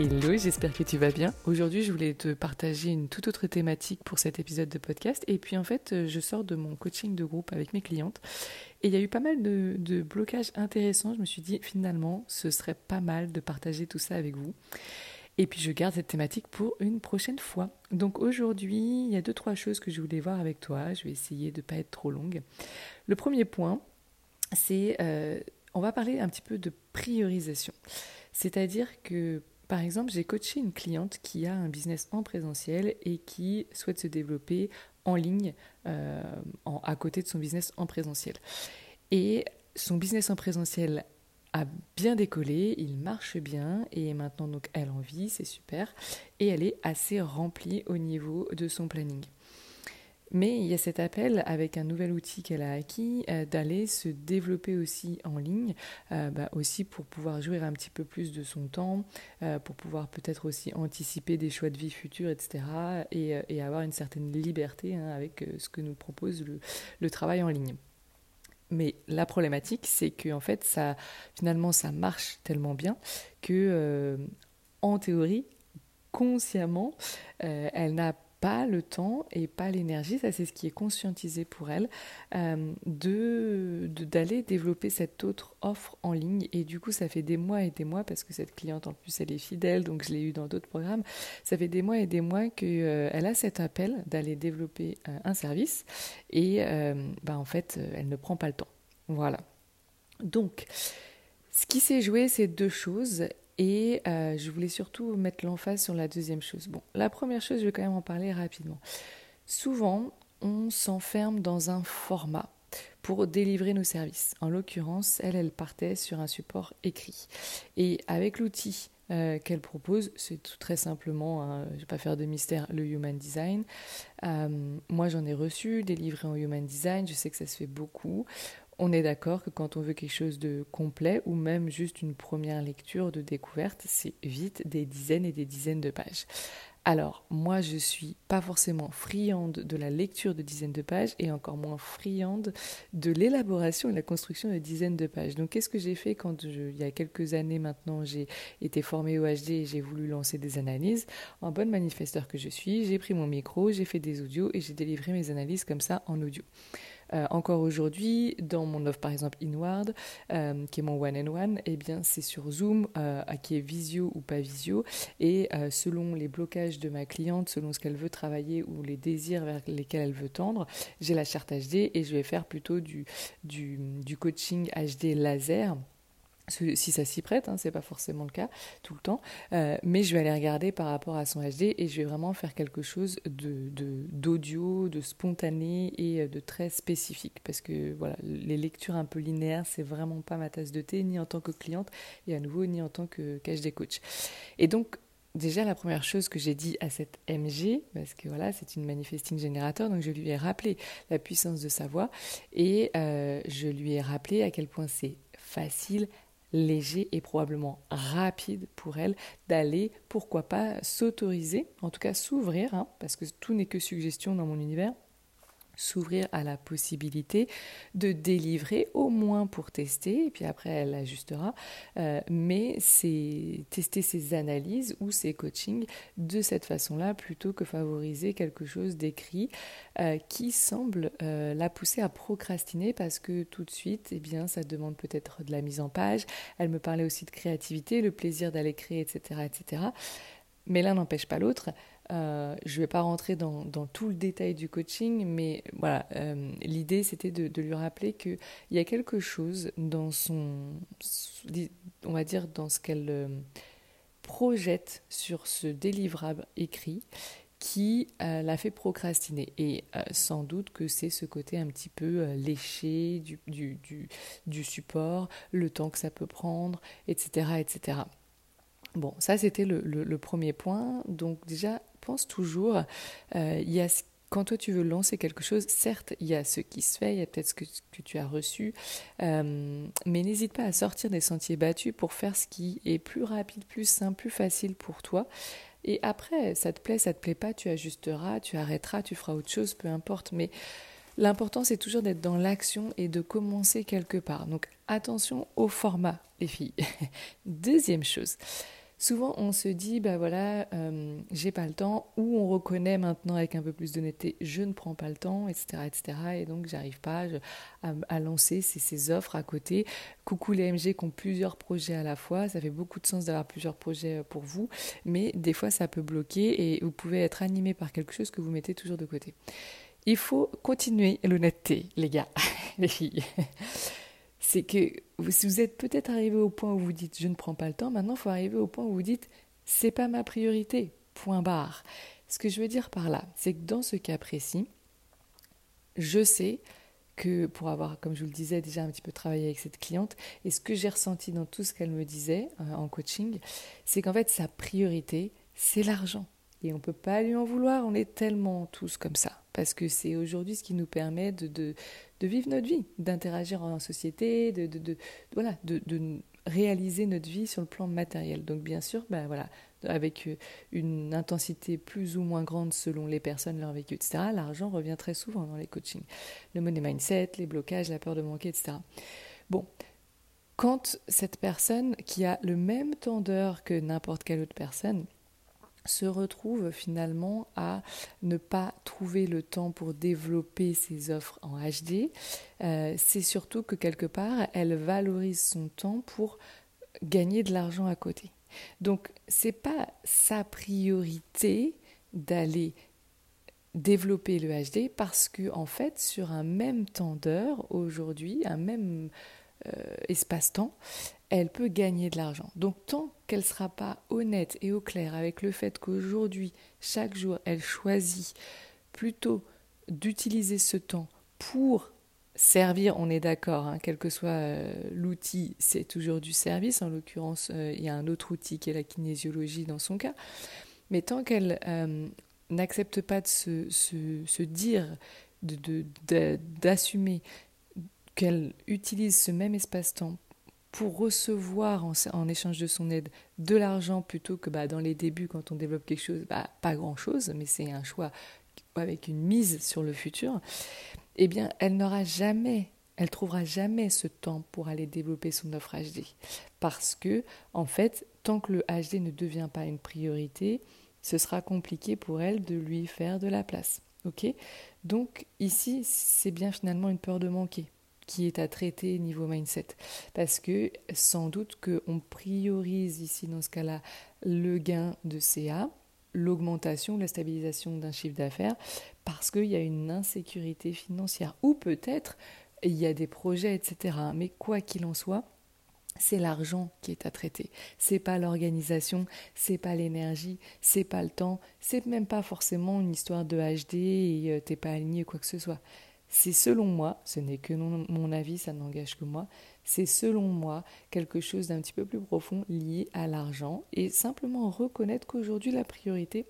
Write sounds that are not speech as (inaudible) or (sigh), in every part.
Hello, j'espère que tu vas bien. Aujourd'hui, je voulais te partager une toute autre thématique pour cet épisode de podcast. Et puis, en fait, euh, je sors de mon coaching de groupe avec mes clientes. Et il y a eu pas mal de, blocages intéressants. Je me suis dit, finalement, ce serait pas mal de partager tout ça avec vous. Et puis, je garde cette thématique pour une prochaine fois. Donc, aujourd'hui, il y a deux, trois choses que je voulais voir avec toi. Je vais essayer de ne pas être trop longue. Le premier point, c'est, euh, on va parler un petit peu de priorisation. C'est-à-dire que par exemple, j'ai coaché une cliente qui a un business en présentiel et qui souhaite se développer en ligne euh, à côté de son business en présentiel. Et son business en présentiel a bien décollé, il marche bien et maintenant donc elle en vit, c'est super et elle est assez remplie au niveau de son planning. Mais il y a cet appel avec un nouvel outil qu'elle a acquis euh, d'aller se développer aussi en ligne, euh, bah, aussi pour pouvoir jouir un petit peu plus de son temps, euh, pour pouvoir peut-être aussi anticiper des choix de vie futurs, etc. Et, avoir une certaine liberté hein, avec ce que nous propose le, travail en ligne. Mais la problématique, c'est que en fait, finalement, ça marche tellement bien que, en théorie, consciemment, elle n'a pas le temps et pas l'énergie, ça c'est ce qui est conscientisé pour elle, euh, de d'aller développer cette autre offre en ligne. Et du coup, ça fait des mois et des mois, parce que cette cliente en plus elle est fidèle, donc je l'ai eu dans d'autres programmes, ça fait des mois et des mois qu'elle euh, elle a cet appel d'aller développer euh, un service et bah, en fait, elle ne prend pas le temps. Voilà. Donc, ce qui s'est joué, c'est deux choses et euh, je voulais surtout mettre l'emphase sur la deuxième chose. Bon, la première chose, je vais quand même en parler rapidement. Souvent, on s'enferme dans un format pour délivrer nos services. En l'occurrence, elle, elle partait sur un support écrit. Et avec l'outil euh, qu'elle propose, c'est tout très simplement, hein, je ne vais pas faire de mystère, le Human Design. Euh, moi, j'en ai reçu, délivré en Human Design, je sais que ça se fait beaucoup on est d'accord que quand on veut quelque chose de complet ou même juste une première lecture de découverte, c'est vite des dizaines et des dizaines de pages. Alors, moi, je suis pas forcément friande de la lecture de dizaines de pages et encore moins friande de l'élaboration et la construction de dizaines de pages. Donc, qu'est-ce que j'ai fait quand, il y a quelques années maintenant, j'ai été formée au HD et j'ai voulu lancer des analyses? En bonne manifesteur que je suis, j'ai pris mon micro, j'ai fait des audios et j'ai délivré mes analyses comme ça en audio. Euh, encore aujourd'hui, dans mon offre par exemple Inward, euh, qui est mon one and one, eh bien c'est sur Zoom, euh, qui est visio ou pas visio, et selon les blocages de ma cliente, selon ce qu'elle veut travailler ou les désirs vers lesquels elle veut tendre, j'ai la charte HD et je vais faire plutôt du, du, du coaching HD laser si ça s'y prête, hein, c'est pas forcément le cas tout le temps, euh, mais je vais aller regarder par rapport à son HD et je vais vraiment faire quelque chose de d'audio, de, spontané et euh, de très spécifique parce que voilà, les lectures un peu linéaires, c'est vraiment pas ma tasse de thé ni en tant que cliente et à nouveau ni en tant que des coach. Et donc Déjà, la première chose que j'ai dit à cette MG, parce que voilà, c'est une manifesting générateur, donc je lui ai rappelé la puissance de sa voix et euh, je lui ai rappelé à quel point c'est facile, léger et probablement rapide pour elle d'aller, pourquoi pas, s'autoriser, en tout cas s'ouvrir, hein, parce que tout n'est que suggestion dans mon univers, s'ouvrir à la possibilité de délivrer au moins pour tester, et puis après elle ajustera, euh, mais c'est tester ses analyses ou ses coachings de cette façon-là plutôt que favoriser quelque chose d'écrit euh, qui semble euh, la pousser à procrastiner parce que tout de suite, eh bien, ça demande peut-être de la mise en page. Elle me parlait aussi de créativité, le plaisir d'aller créer, etc., etc. Mais l'un n'empêche pas l'autre. Euh, je ne vais pas rentrer dans, tout le détail du coaching, mais voilà, euh, l'idée c'était de, lui rappeler qu'il y a quelque chose dans son, on va dire, dans ce qu'elle euh, projette sur ce délivrable écrit qui l'a fait procrastiner. Et sans doute que c'est ce côté un petit peu léché du, support, le temps que ça peut prendre, etc. etc. Bon, ça c'était le, premier point. Donc déjà, toujours, euh, il y a quand toi tu veux lancer quelque chose, certes, il y a ce qui se fait, il y a peut-être ce que, tu as reçu, euh, mais n'hésite pas à sortir des sentiers battus pour faire ce qui est plus rapide, plus simple, plus facile pour toi. Et après, ça te plaît, ça te plaît pas, tu ajusteras, tu arrêteras, tu feras autre chose, peu importe. Mais l'important, c'est toujours d'être dans l'action et de commencer quelque part. Donc attention au format, les filles. (laughs) Deuxième chose, Souvent, on se dit, bah voilà, euh, j'ai pas le temps, ou on reconnaît maintenant avec un peu plus d'honnêteté, je ne prends pas le temps, etc., etc., et donc j'arrive pas à, lancer ces, offres à côté. Coucou les MG qui ont plusieurs projets à la fois, ça fait beaucoup de sens d'avoir plusieurs projets euh, pour vous, mais des fois ça peut bloquer et vous pouvez être animé par quelque chose que vous mettez toujours de côté. Il faut continuer l'honnêteté, les gars, (laughs) les filles c'est que vous êtes peut-être arrivé au point où vous dites je ne prends pas le temps, maintenant il faut arriver au point où vous dites c'est pas ma priorité, point barre. Ce que je veux dire par là, c'est que dans ce cas précis, je sais que pour avoir, comme je vous le disais, déjà un petit peu travaillé avec cette cliente, et ce que j'ai ressenti dans tout ce qu'elle me disait euh, en coaching, c'est qu'en fait sa priorité, c'est l'argent. Et on ne peut pas lui en vouloir, on est tellement tous comme ça. Parce que c'est aujourd'hui ce qui nous permet de, de, vivre notre vie, d'interagir en société, de, de, voilà, de, réaliser notre vie sur le plan matériel. Donc bien sûr, ben voilà, avec euh, une intensité plus ou moins grande selon les personnes, leur vécu, etc., l'argent revient très souvent dans les coachings. Le money mindset, les blocages, la peur de manquer, etc. Bon, quand cette personne qui a le même temps d'heure que n'importe quelle autre personne, se retrouve finalement à ne pas trouver le temps pour développer ses offres en HD, euh, c'est surtout que quelque part, elle valorise son temps pour gagner de l'argent à côté. Donc, c'est pas sa priorité d'aller développer le HD parce que en fait, sur un même temps d'heure aujourd'hui, un même espace-temps, elle peut gagner de l'argent. Donc tant qu'elle ne sera pas honnête et au clair avec le fait qu'aujourd'hui, chaque jour, elle choisit plutôt d'utiliser ce temps pour servir, on est d'accord, hein, quel que soit euh, l'outil, c'est toujours du service. En l'occurrence, euh, il y a un autre outil qui est la kinésiologie dans son cas. Mais tant qu'elle n'accepte pas de se, dire, d'assumer qu'elle utilise ce même espace-temps pour recevoir en, échange de son aide de l'argent plutôt que bah, dans les débuts quand on développe quelque chose, bah, pas grand-chose, mais c'est un choix avec une mise sur le futur, eh bien elle n'aura jamais, elle trouvera jamais ce temps pour aller développer son offre HD. Parce que, en fait, tant que le HD ne devient pas une priorité, ce sera compliqué pour elle de lui faire de la place. Ok? Donc ici, c'est bien finalement une peur de manquer qui est à traiter niveau mindset. Parce que sans doute qu'on priorise ici, dans ce cas-là, le gain de CA, l'augmentation, la stabilisation d'un chiffre d'affaires, parce qu'il y a une insécurité financière. Ou peut-être il y a des projets, etc. Mais quoi qu'il en soit, c'est l'argent qui est à traiter. C'est pas l'organisation, c'est pas l'énergie, c'est pas le temps, c'est même pas forcément une histoire de HD et euh, t'es pas aligné quoi que ce soit. C'est selon moi, ce n'est que mon avis, ça n'engage que moi, c'est selon moi quelque chose d'un petit peu plus profond lié à l'argent et simplement reconnaître qu'aujourd'hui la priorité,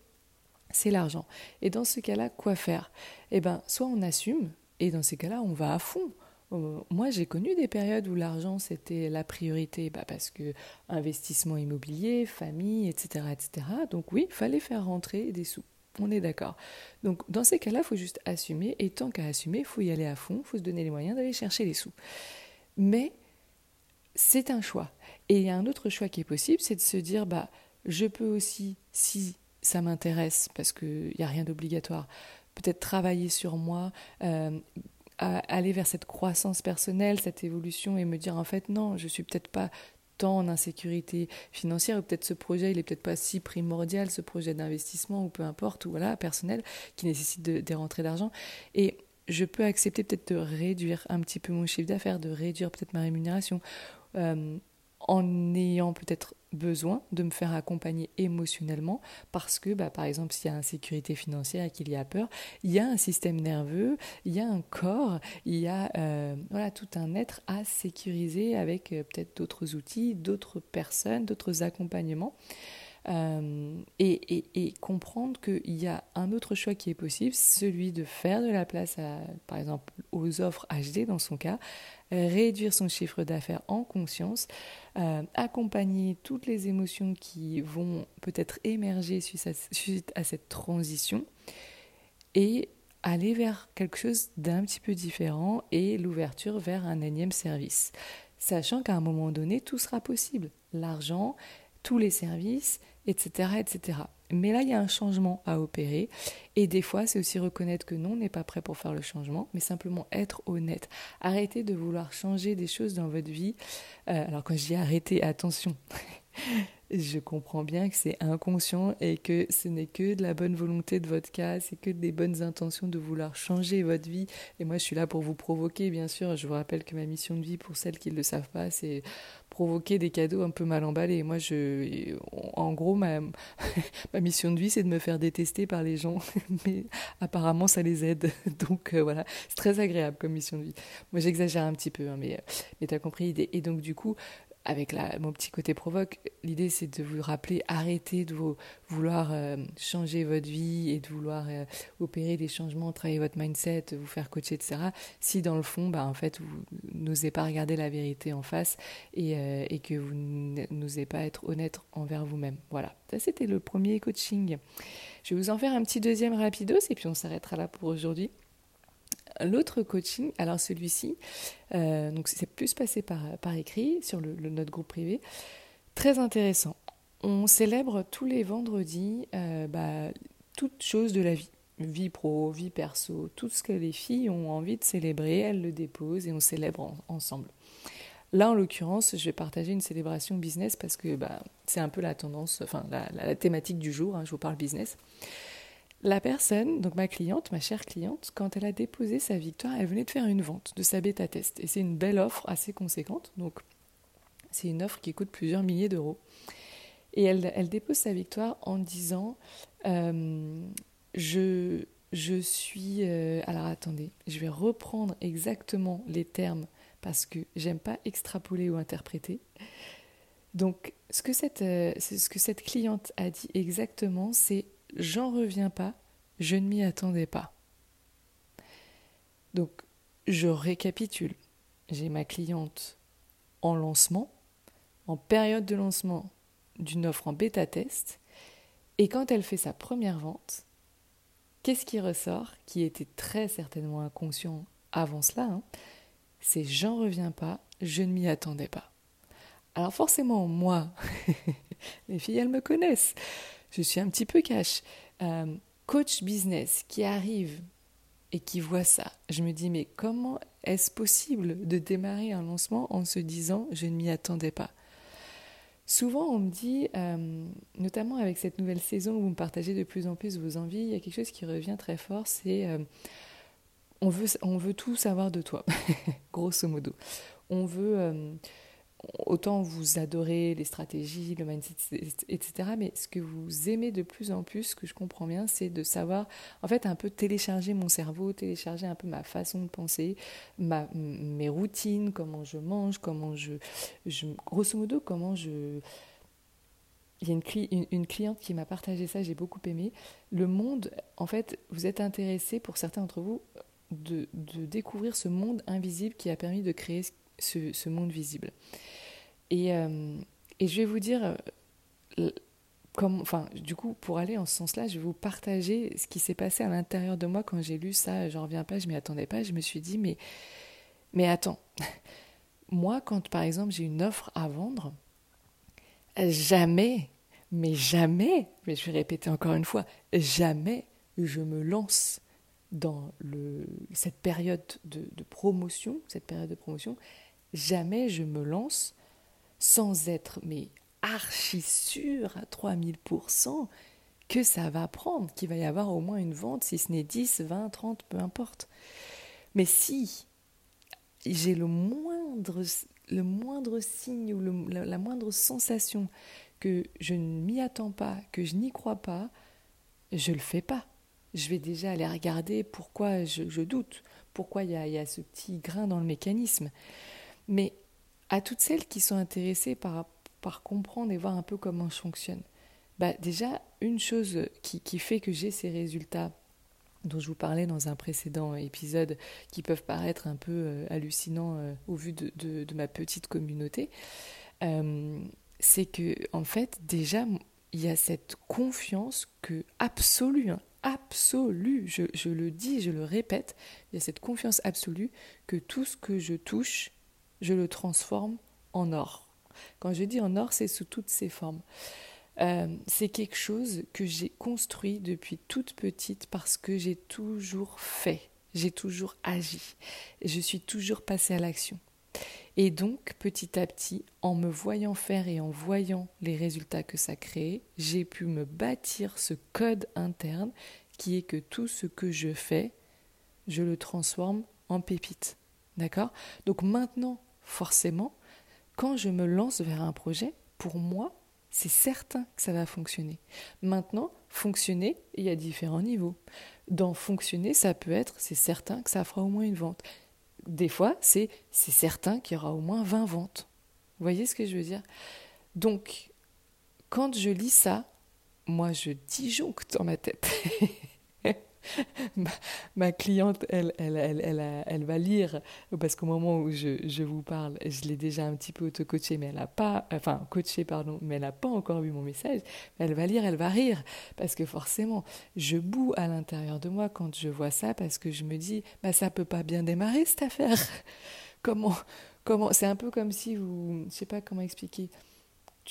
c'est l'argent. Et dans ce cas-là, quoi faire? Eh bien, soit on assume, et dans ces cas-là, on va à fond. Euh, moi, j'ai connu des périodes où l'argent c'était la priorité, bah parce que investissement immobilier, famille, etc., etc. Donc oui, fallait faire rentrer des sous. On est d'accord. Donc dans ces cas-là, il faut juste assumer, et tant qu'à assumer, il faut y aller à fond, il faut se donner les moyens d'aller chercher les sous. Mais c'est un choix. Et il y a un autre choix qui est possible, c'est de se dire, bah, je peux aussi, si ça m'intéresse, parce qu'il n'y a rien d'obligatoire, peut-être travailler sur moi, euh, aller vers cette croissance personnelle, cette évolution, et me dire, en fait, non, je suis peut-être pas tant en insécurité financière, ou peut-être ce projet, il est peut-être pas si primordial, ce projet d'investissement, ou peu importe, ou voilà, personnel, qui nécessite des rentrées d'argent. Et je peux accepter peut-être de réduire un petit peu mon chiffre d'affaires, de réduire peut-être ma rémunération, euh, en ayant peut-être besoin de me faire accompagner émotionnellement parce que, bah, par exemple, s'il y a insécurité financière et qu'il y a peur, il y a un système nerveux, il y a un corps, il y a euh, voilà, tout un être à sécuriser avec euh, peut-être d'autres outils, d'autres personnes, d'autres accompagnements. Euh, et, et, comprendre qu'il y a un autre choix qui est possible, celui de faire de la place, à, par exemple, aux offres HD dans son cas, réduire son chiffre d'affaires en conscience, euh, accompagner toutes les émotions qui vont peut-être émerger suite à, cette transition et aller vers quelque chose d'un petit peu différent et l'ouverture vers un énième service. Sachant qu'à un moment donné, tout sera possible. L'argent, tous les services, etc., etc. Mais là, il y a un changement à opérer. Et des fois, c'est aussi reconnaître que non, on n'est pas prêt pour faire le changement, mais simplement être honnête. Arrêtez de vouloir changer des choses dans votre vie. Euh, alors quand je dis arrêter, attention. Je comprends bien que c'est inconscient et que ce n'est que de la bonne volonté de votre cas, c'est que des bonnes intentions de vouloir changer votre vie. Et moi, je suis là pour vous provoquer, bien sûr. Je vous rappelle que ma mission de vie, pour celles qui ne le savent pas, c'est provoquer des cadeaux un peu mal emballés. Moi, je, en gros, ma, (laughs) ma mission de vie, c'est de me faire détester par les gens, (laughs) mais apparemment, ça les aide. (laughs) Donc euh, voilà, c'est très agréable comme mission de vie. Moi, j'exagère un petit peu, hein, mais, mais tu as compris l'idée. Et donc, du coup, avec mon petit côté provoque, l'idée c'est de vous rappeler, arrêtez de vouloir euh, changer votre vie et de vouloir euh, opérer des changements, travailler votre mindset, vous faire coacher, etc. Si dans le fond, bah, en fait, vous n'osez pas regarder la vérité en face et, euh, et que vous n'osez pas être honnête envers vous-même. Voilà, ça c'était le premier coaching. Je vais vous en faire un petit deuxième rapidos et puis on s'arrêtera là pour aujourd'hui. L'autre coaching, alors celui-ci, euh, donc c'est plus passé par, écrit sur notre groupe privé, très intéressant. On célèbre tous les vendredis euh, bah, toutes choses de la vie, vie pro, vie perso, tout ce que les filles ont envie de célébrer, elles le déposent et on célèbre ensemble. Là, en l'occurrence, je vais partager une célébration business parce que bah, c'est un peu la tendance, enfin la, thématique du jour, hein, je vous parle business. La personne, donc ma cliente, ma chère cliente, quand elle a déposé sa victoire, elle venait de faire une vente de sa bêta test. Et c'est une belle offre assez conséquente. Donc, c'est une offre qui coûte plusieurs milliers d'euros. Et elle, dépose sa victoire en disant euh, je, je suis. Euh, alors attendez, je vais reprendre exactement les termes parce que j'aime pas extrapoler ou interpréter. Donc, ce que cette, euh, ce que cette cliente a dit exactement, c'est j'en reviens pas, je ne m'y attendais pas. Donc, je récapitule. J'ai ma cliente en lancement, en période de lancement d'une offre en bêta test, et quand elle fait sa première vente, qu'est-ce qui ressort, qui était très certainement inconscient avant cela hein, C'est j'en reviens pas, je ne m'y attendais pas. Alors forcément, moi, (laughs) les filles, elles me connaissent je suis un petit peu cash. Euh, coach business qui arrive et qui voit ça, je me dis mais comment est-ce possible de démarrer un lancement en se disant je ne m'y attendais pas? Souvent on me dit, euh, notamment avec cette nouvelle saison où vous me partagez de plus en plus vos envies, il y a quelque chose qui revient très fort, c'est euh, on, veut, on veut tout savoir de toi, (laughs) grosso modo. On veut autant vous adorez les stratégies, le mindset, etc. Mais ce que vous aimez de plus en plus, ce que je comprends bien, c'est de savoir, en fait, un peu télécharger mon cerveau, télécharger un peu ma façon de penser, ma, mes routines, comment je mange, comment je, grosso modo, comment je... Il y a une, une, cliente qui m'a partagé ça, j'ai beaucoup aimé. Le monde, en fait, vous êtes intéressé, pour certains d'entre vous, de, de, découvrir ce monde invisible qui a permis de créer ce, monde visible. Et, euh, et, je vais vous dire, euh, comme, enfin, du coup, pour aller en ce sens-là, je vais vous partager ce qui s'est passé à l'intérieur de moi quand j'ai lu ça. J'en reviens pas, je m'y attendais pas. Je me suis dit, mais, mais attends, (laughs) moi, quand par exemple j'ai une offre à vendre, jamais, mais jamais, mais je vais répéter encore une fois, jamais je me lance dans le, cette période de, de promotion, cette période de promotion, jamais je me lance sans être mais archi sûr à 3000% que ça va prendre, qu'il va y avoir au moins une vente, si ce n'est 10, 20, 30, peu importe. Mais si j'ai le moindre, le moindre signe ou la, moindre sensation que je ne m'y attends pas, que je n'y crois pas, je le fais pas. Je vais déjà aller regarder pourquoi je, doute, pourquoi il y, a, ce petit grain dans le mécanisme. Mais à toutes celles qui sont intéressées par, comprendre et voir un peu comment je fonctionne, bah déjà, une chose qui, fait que j'ai ces résultats dont je vous parlais dans un précédent épisode, qui peuvent paraître un peu euh, hallucinants euh, au vu de, de, ma petite communauté, euh, c'est que en fait déjà il y a cette confiance que absolue, hein, absolue, je, je, le dis, je le répète, il y a cette confiance absolue que tout ce que je touche, je le transforme en or. Quand je dis en or, c'est sous toutes ses formes. Euh, c'est quelque chose que j'ai construit depuis toute petite parce que j'ai toujours fait, j'ai toujours agi, je suis toujours passée à l'action. Et donc, petit à petit, en me voyant faire et en voyant les résultats que ça crée, j'ai pu me bâtir ce code interne qui est que tout ce que je fais, je le transforme en pépite. D'accord? Donc maintenant, forcément, quand je me lance vers un projet, pour moi, c'est certain que ça va fonctionner. Maintenant, fonctionner, il y a différents niveaux. Dans fonctionner, ça peut être, c'est certain que ça fera au moins une vente. Des fois, c'est c'est certain qu'il y aura au moins 20 ventes. Vous voyez ce que je veux dire? Donc, quand je lis ça, moi, je disjoncte dans ma tête. (laughs) (laughs) ma, cliente, elle, elle, elle, elle, va lire, parce qu'au moment où je, vous parle, je l'ai déjà un petit peu auto-coachée, mais elle n'a pas, enfin, coachée, pardon, mais n'a pas encore vu mon message. Elle va lire, elle va rire, parce que forcément, je boue à l'intérieur de moi quand je vois ça, parce que je me dis, bah, ça peut pas bien démarrer cette affaire. (laughs) comment, comment, c'est un peu comme si vous, je sais pas comment expliquer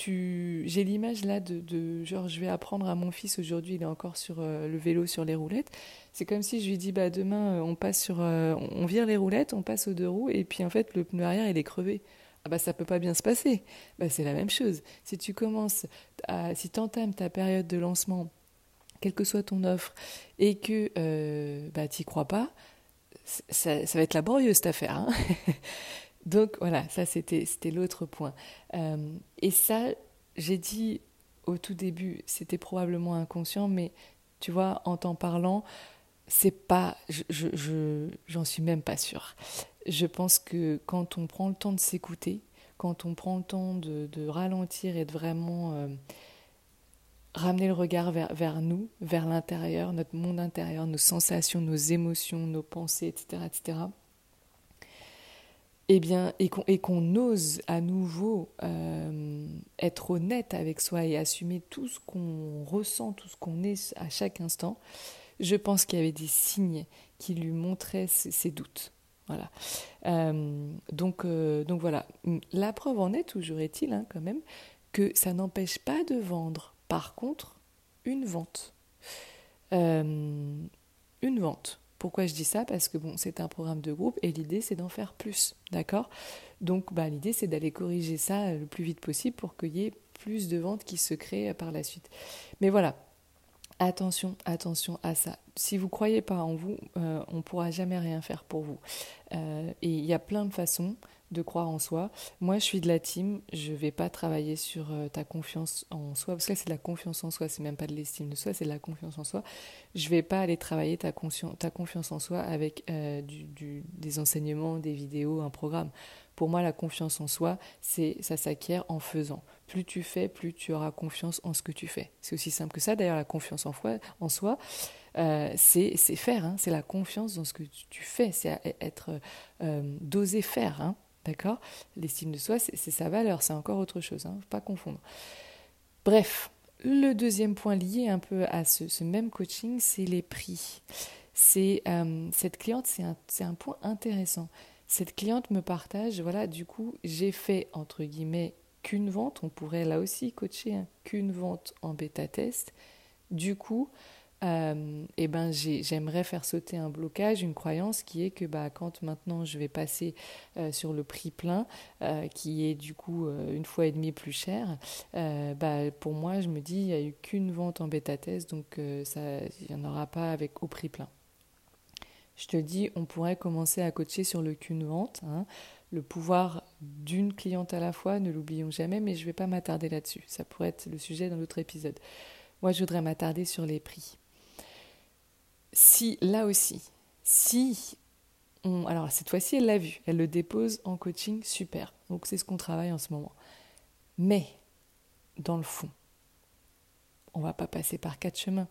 j'ai l'image là de, genre je vais apprendre à mon fils aujourd'hui il est encore sur euh, le vélo sur les roulettes. C'est comme si je lui dis bah demain euh, on passe sur euh, on vire les roulettes on passe aux deux roues et puis en fait le pneu arrière il est crevé. Ah bah ça peut pas bien se passer. Bah c'est la même chose. Si tu commences à, si tu entames ta période de lancement quelle que soit ton offre et que bah t'y crois pas ça, ça, va être laborieux cette affaire hein (laughs) Donc voilà, ça c'était l'autre point. Euh, et ça, j'ai dit au tout début, c'était probablement inconscient, mais tu vois, en t'en parlant, c'est pas, je, j'en suis même pas sûre. Je pense que quand on prend le temps de s'écouter, quand on prend le temps de, ralentir et de vraiment euh, ramener le regard vers, vers nous, vers l'intérieur, notre monde intérieur, nos sensations, nos émotions, nos pensées, etc., etc., eh bien, et qu'on ose à nouveau euh, être honnête avec soi et assumer tout ce qu'on ressent, tout ce qu'on est à chaque instant, je pense qu'il y avait des signes qui lui montraient ses, doutes. Voilà. Euh, donc, euh, donc voilà. La preuve en est, toujours est-il, hein, quand même, que ça n'empêche pas de vendre. Par contre, une vente. une vente. Pourquoi je dis ça? Parce que bon, c'est un programme de groupe et l'idée c'est d'en faire plus, d'accord? Donc bah, l'idée c'est d'aller corriger ça euh, le plus vite possible pour qu'il y ait plus de ventes qui se créent euh, par la suite. Mais voilà, attention, attention à ça. Si vous ne croyez pas en vous, euh, on ne pourra jamais rien faire pour vous. et il y a plein de façons de croire en soi. Moi, je suis de la team, je vais pas travailler sur euh, ta confiance en soi, parce que c'est de la confiance en soi, c'est même pas de l'estime de soi, c'est de la confiance en soi. Je vais pas aller travailler ta, ta confiance en soi avec euh, des enseignements, des vidéos, un programme. Pour moi, la confiance en soi, c'est ça s'acquiert en faisant. Plus tu fais, plus tu auras confiance en ce que tu fais. C'est aussi simple que ça. D'ailleurs, la confiance en, en soi, euh, c'est faire. Hein. C'est la confiance dans ce que tu fais. C'est être d'oser faire. Hein. D'accord? L'estime de soi, c'est sa valeur, c'est encore autre chose, ne hein, faut pas confondre. Bref, le deuxième point lié un peu à ce, même coaching, c'est les prix. C'est euh, cette cliente, c'est un, point intéressant. Cette cliente me partage, voilà, du coup, j'ai fait entre guillemets qu'une vente. On pourrait là aussi coacher hein, qu'une vente en bêta test. Du coup, euh, et ben j'aimerais faire sauter un blocage, une croyance qui est que bah, quand maintenant je vais passer euh, sur le prix plein, euh, qui est du coup une fois et demie plus cher, bah, pour moi je me dis il n'y a eu qu'une vente en bêta test, donc ça il n'y en aura pas avec au prix plein. Je te dis, on pourrait commencer à coacher sur le qu'une vente, hein, le pouvoir d'une cliente à la fois, ne l'oublions jamais, mais je ne vais pas m'attarder là-dessus. Ça pourrait être le sujet dans l'autre épisode. Moi, je voudrais m'attarder sur les prix. Si, là aussi, si on... Alors, cette fois-ci, elle l'a vu, elle le dépose en coaching, super. Donc, c'est ce qu'on travaille en ce moment. Mais, dans le fond, on va pas passer par quatre chemins.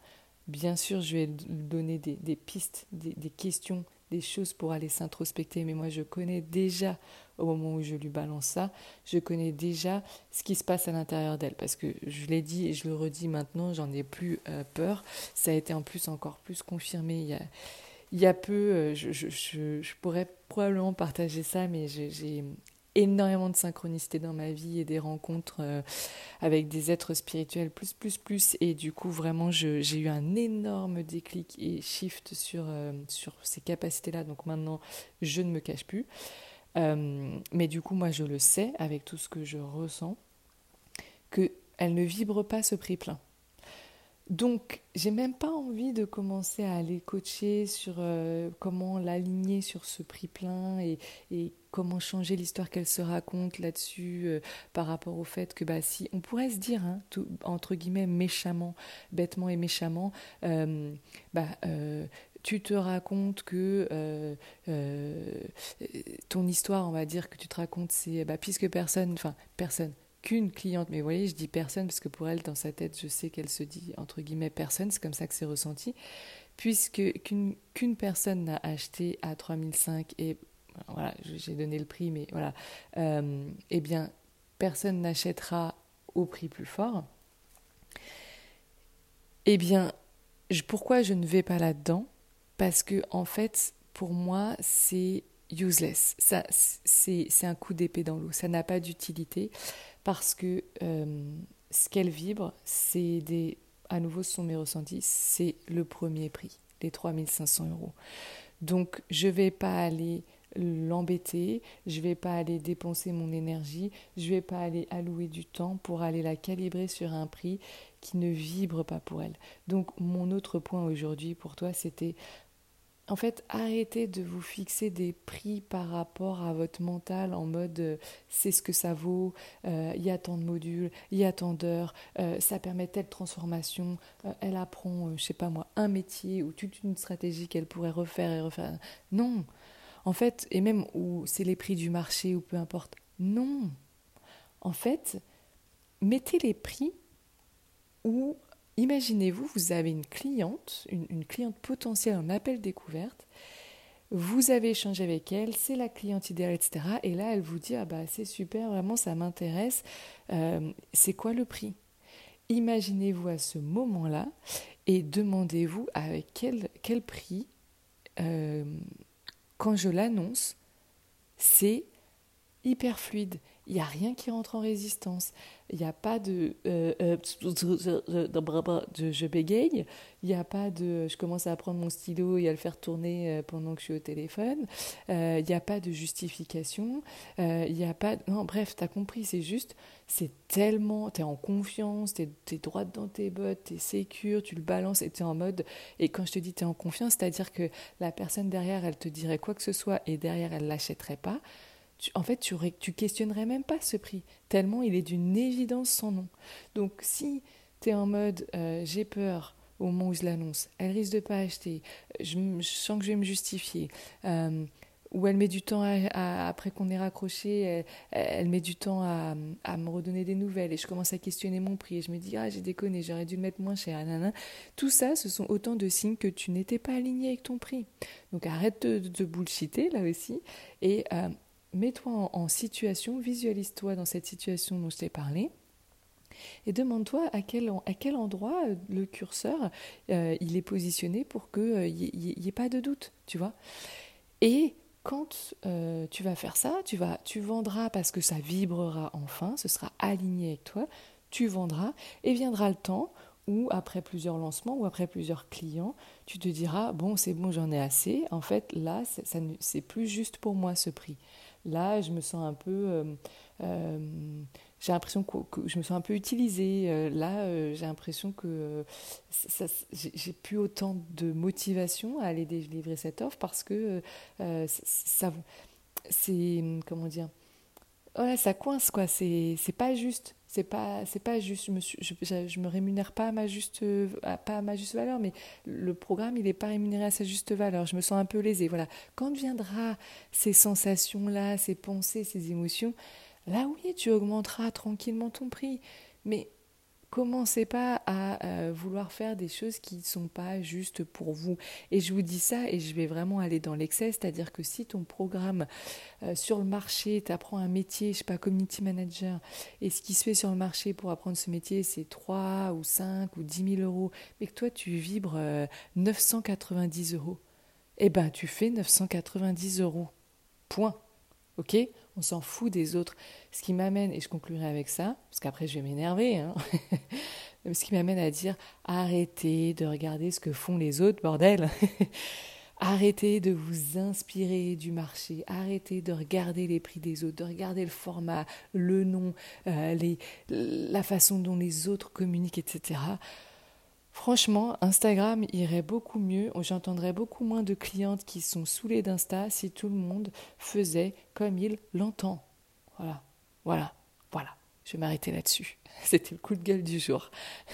Bien sûr, je vais donner des, pistes, des, questions, des choses pour aller s'introspecter, mais moi je connais déjà, au moment où je lui balance ça, je connais déjà ce qui se passe à l'intérieur d'elle, parce que je l'ai dit et je le redis maintenant, j'en ai plus euh, peur. Ça a été en plus encore plus confirmé il y a, peu, euh, je, je, je, pourrais probablement partager ça, mais j'ai énormément de synchronicité dans ma vie et des rencontres euh, avec des êtres spirituels plus, plus, plus. Et du coup, vraiment, j'ai eu un énorme déclic et shift sur, euh, ces capacités-là. Donc maintenant, je ne me cache plus. Euh, mais du coup, moi, je le sais avec tout ce que je ressens, qu'elle ne vibre pas ce prix plein. Donc, j'ai même pas envie de commencer à aller coacher sur euh, comment l'aligner sur ce prix plein et, comment changer l'histoire qu'elle se raconte là-dessus euh, par rapport au fait que, bah, si on pourrait se dire, hein, entre guillemets, méchamment, bêtement et méchamment, euh, bah, tu te racontes que ton histoire, on va dire que tu te racontes, c'est bah, puisque personne, enfin personne, qu'une cliente, mais vous voyez, je dis personne parce que pour elle, dans sa tête, je sais qu'elle se dit entre guillemets personne, c'est comme ça que c'est ressenti, puisque qu'une personne n'a acheté à 3005 et voilà, j'ai donné le prix, mais voilà, euh, eh bien, personne n'achètera au prix plus fort. Eh bien, pourquoi je ne vais pas là-dedans? Parce que en fait, pour moi, c'est useless. C'est un coup d'épée dans l'eau. Ça n'a pas d'utilité parce que euh, ce qu'elle vibre, c'est des. À nouveau, ce sont mes ressentis, c'est le premier prix, les 3500 euros. Donc, je ne vais pas aller l'embêter, je ne vais pas aller dépenser mon énergie, je ne vais pas aller allouer du temps pour aller la calibrer sur un prix qui ne vibre pas pour elle. Donc mon autre point aujourd'hui pour toi, c'était en fait, arrêtez de vous fixer des prix par rapport à votre mental en mode euh, c'est ce que ça vaut, euh, il y a tant de modules, il y a tant d'heures, euh, ça permet telle transformation, elle apprend, je sais pas moi, un métier ou toute une stratégie qu'elle pourrait refaire et refaire. Non, en fait, et même où c'est les prix du marché ou peu importe. Non, en fait, mettez les prix où Imaginez-vous, vous avez une cliente, une, cliente potentielle en appel découverte, vous avez échangé avec elle, c'est la cliente idéale, etc. Et là, elle vous dit, ah bah c'est super, vraiment, ça m'intéresse, euh, c'est quoi le prix? Imaginez-vous à ce moment-là et demandez-vous avec quel, prix, euh, quand je l'annonce, c'est hyper fluide. Il n'y a rien qui rentre en résistance. Il n'y a pas de, euh, euh, de je bégaye. Il n'y a pas de je commence à prendre mon stylo et à le faire tourner euh, pendant que je suis au téléphone. Il n'y a pas de justification. Il n'y a pas. Non, bref, tu as compris. C'est juste, c'est tellement. Tu es en confiance, tu es, droite dans tes bottes, tu es sécure, tu le balances et tu es en mode. Et quand je te dis tu es en confiance, c'est-à-dire que la personne derrière, elle te dirait quoi que ce soit et derrière, elle l'achèterait pas en fait, tu, tu questionnerais même pas ce prix, tellement il est d'une évidence sans nom. Donc, si tu es en mode euh, j'ai peur au moment où je l'annonce, elle risque de pas acheter, je, sens que je vais me justifier, euh, ou elle met du temps après qu'on ait raccroché, elle, met du temps à, me redonner des nouvelles et je commence à questionner mon prix et je me dis ah j'ai déconné, j'aurais dû le mettre moins cher, nanana. Tout ça, ce sont autant de signes que tu n'étais pas aligné avec ton prix. Donc arrête de, de bullshiter là aussi et euh, mets-toi en, situation, visualise-toi dans cette situation dont je t'ai parlé. Et demande-toi à quel, à quel endroit euh, le curseur euh, il est positionné pour qu'il n'y euh, ait pas de doute, tu vois. Et quand tu vas faire ça, tu, vas, tu vendras parce que ça vibrera enfin, ce sera aligné avec toi, tu vendras et viendra le temps où après plusieurs lancements ou après plusieurs clients, tu te diras, bon c'est bon j'en ai assez, en fait là c'est plus juste pour moi ce prix. Là, je me sens un peu. Euh, euh, j'ai l'impression que, je me sens un peu utilisée. Euh, là, j'ai l'impression que j'ai plus autant de motivation à aller délivrer cette offre parce que ça, c'est comment dire ouais, ça coince quoi. C'est pas juste. C'est pas c'est pas juste. Je me je, me rémunère pas à ma juste pas ma juste valeur, mais le programme il n'est pas rémunéré à sa juste valeur. Je me sens un peu lésée. Voilà. Quand viendra ces sensations là, ces pensées, ces émotions, là oui, tu augmenteras tranquillement ton prix. Mais Commencez pas à euh, vouloir faire des choses qui ne sont pas justes pour vous. Et je vous dis ça et je vais vraiment aller dans l'excès, c'est-à-dire que si ton programme euh, sur le marché, tu apprends un métier, je sais pas, community manager, et ce qui se fait sur le marché pour apprendre ce métier, c'est 3 ou 5 ou 10 000 euros, mais que toi tu vibres 990 euh, euros, eh ben tu fais 990 euros. Point. Ok on s'en fout des autres. Ce qui m'amène, et je conclurai avec ça, parce qu'après je vais m'énerver, hein, (laughs) ce qui m'amène à dire arrêtez de regarder ce que font les autres, bordel. (laughs) Arrêtez de vous inspirer du marché, arrêtez de regarder les prix des autres, de regarder le format, le nom, euh, la façon dont les autres communiquent, etc. Franchement, Instagram irait beaucoup mieux, j'entendrais beaucoup moins de clientes qui sont saoulées d'Insta si tout le monde faisait comme il l'entend. Voilà, voilà, voilà. Je vais m'arrêter là-dessus. (laughs) C'était le coup de gueule du jour.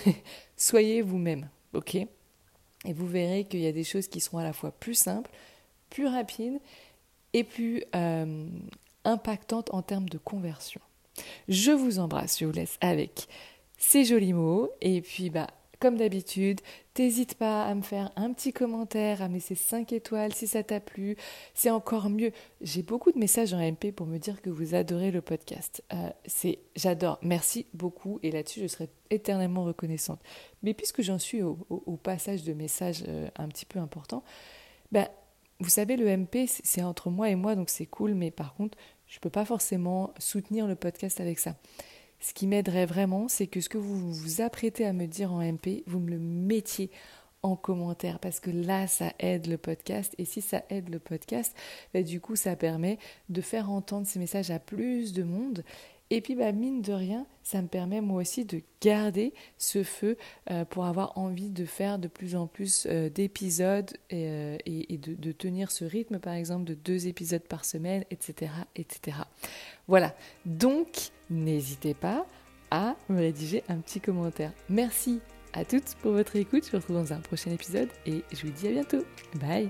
(laughs) Soyez vous-même, ok? Et vous verrez qu'il y a des choses qui seront à la fois plus simples, plus rapides et plus euh, impactantes en termes de conversion. Je vous embrasse, je vous laisse avec ces jolis mots et puis bah comme d'habitude, t'hésites pas à me faire un petit commentaire, à me laisser 5 étoiles si ça t'a plu. C'est encore mieux. J'ai beaucoup de messages en MP pour me dire que vous adorez le podcast. Euh, c'est, j'adore. Merci beaucoup. Et là-dessus, je serai éternellement reconnaissante. Mais puisque j'en suis au, passage de messages euh, un petit peu important, ben, vous savez, le MP, c'est entre moi et moi, donc c'est cool. Mais par contre, je ne peux pas forcément soutenir le podcast avec ça. Ce qui m'aiderait vraiment, c'est que ce que vous vous apprêtez à me dire en MP, vous me le mettiez en commentaire parce que là, ça aide le podcast. Et si ça aide le podcast, bah, du coup, ça permet de faire entendre ces messages à plus de monde. Et puis, bah, mine de rien, ça me permet moi aussi de garder ce feu euh, pour avoir envie de faire de plus en plus euh, d'épisodes et, euh, de, de, tenir ce rythme, par exemple, de deux épisodes par semaine, etc. etc. Voilà. Donc, n'hésitez pas à me rédiger un petit commentaire. Merci à toutes pour votre écoute. Je vous retrouve dans un prochain épisode et je vous dis à bientôt. Bye